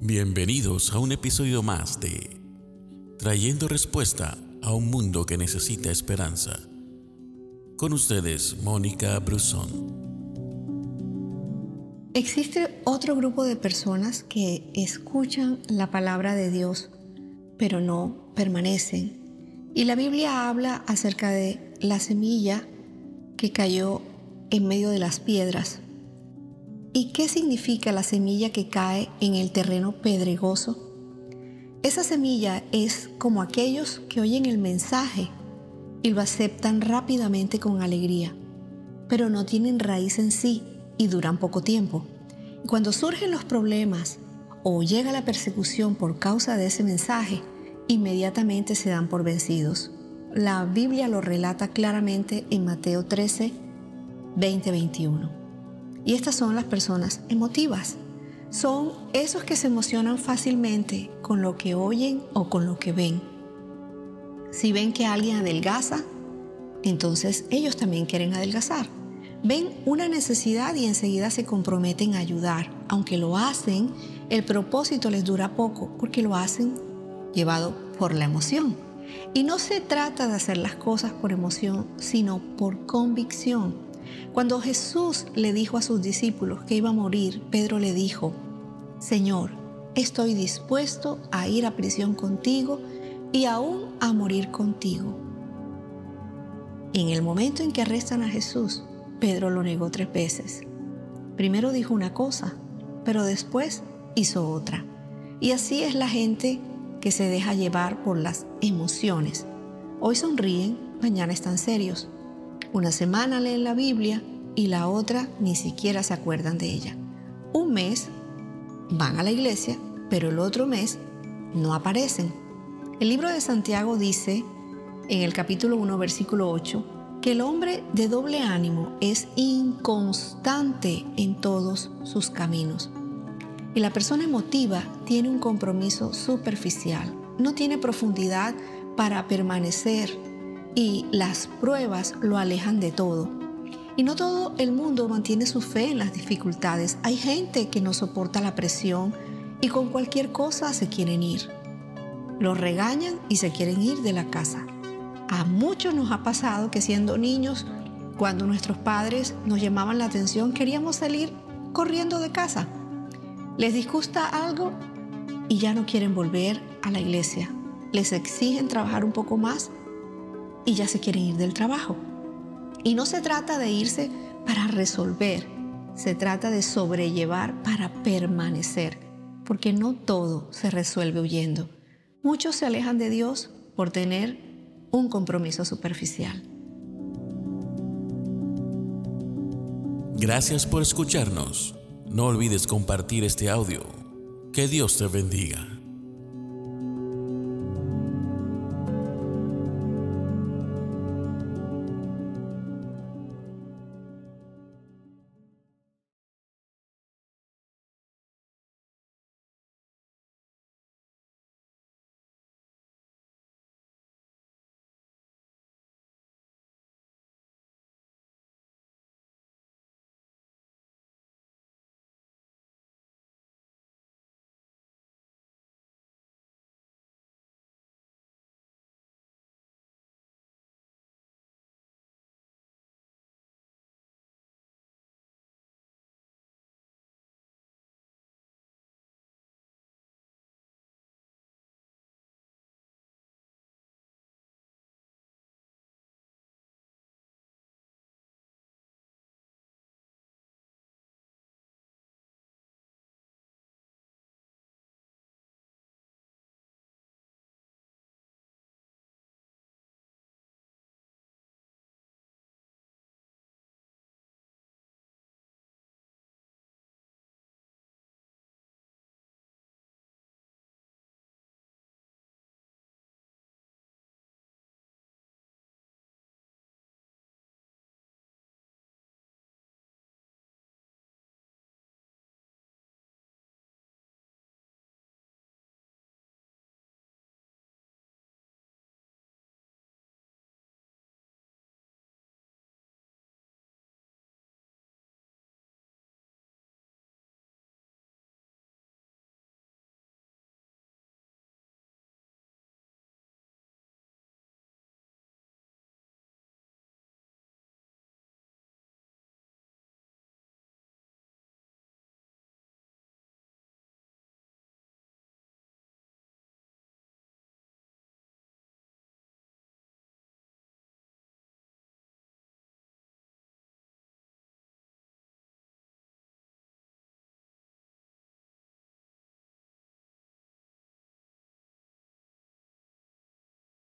Bienvenidos a un episodio más de Trayendo Respuesta a un Mundo que Necesita Esperanza. Con ustedes, Mónica Brusón. Existe otro grupo de personas que escuchan la palabra de Dios, pero no permanecen. Y la Biblia habla acerca de la semilla que cayó en medio de las piedras ¿Y qué significa la semilla que cae en el terreno pedregoso? Esa semilla es como aquellos que oyen el mensaje y lo aceptan rápidamente con alegría, pero no tienen raíz en sí y duran poco tiempo. Y cuando surgen los problemas o llega la persecución por causa de ese mensaje, inmediatamente se dan por vencidos. La Biblia lo relata claramente en Mateo 13, 20-21. Y estas son las personas emotivas. Son esos que se emocionan fácilmente con lo que oyen o con lo que ven. Si ven que alguien adelgaza, entonces ellos también quieren adelgazar. Ven una necesidad y enseguida se comprometen a ayudar. Aunque lo hacen, el propósito les dura poco porque lo hacen llevado por la emoción. Y no se trata de hacer las cosas por emoción, sino por convicción. Cuando Jesús le dijo a sus discípulos que iba a morir, Pedro le dijo, Señor, estoy dispuesto a ir a prisión contigo y aún a morir contigo. En el momento en que arrestan a Jesús, Pedro lo negó tres veces. Primero dijo una cosa, pero después hizo otra. Y así es la gente que se deja llevar por las emociones. Hoy sonríen, mañana están serios. Una semana leen la Biblia y la otra ni siquiera se acuerdan de ella. Un mes van a la iglesia, pero el otro mes no aparecen. El libro de Santiago dice en el capítulo 1, versículo 8, que el hombre de doble ánimo es inconstante en todos sus caminos. Y la persona emotiva tiene un compromiso superficial, no tiene profundidad para permanecer y las pruebas lo alejan de todo. Y no todo el mundo mantiene su fe en las dificultades. Hay gente que no soporta la presión y con cualquier cosa se quieren ir. Los regañan y se quieren ir de la casa. A muchos nos ha pasado que siendo niños, cuando nuestros padres nos llamaban la atención, queríamos salir corriendo de casa. Les disgusta algo y ya no quieren volver a la iglesia. Les exigen trabajar un poco más y ya se quieren ir del trabajo. Y no se trata de irse para resolver, se trata de sobrellevar para permanecer, porque no todo se resuelve huyendo. Muchos se alejan de Dios por tener un compromiso superficial. Gracias por escucharnos. No olvides compartir este audio. Que Dios te bendiga.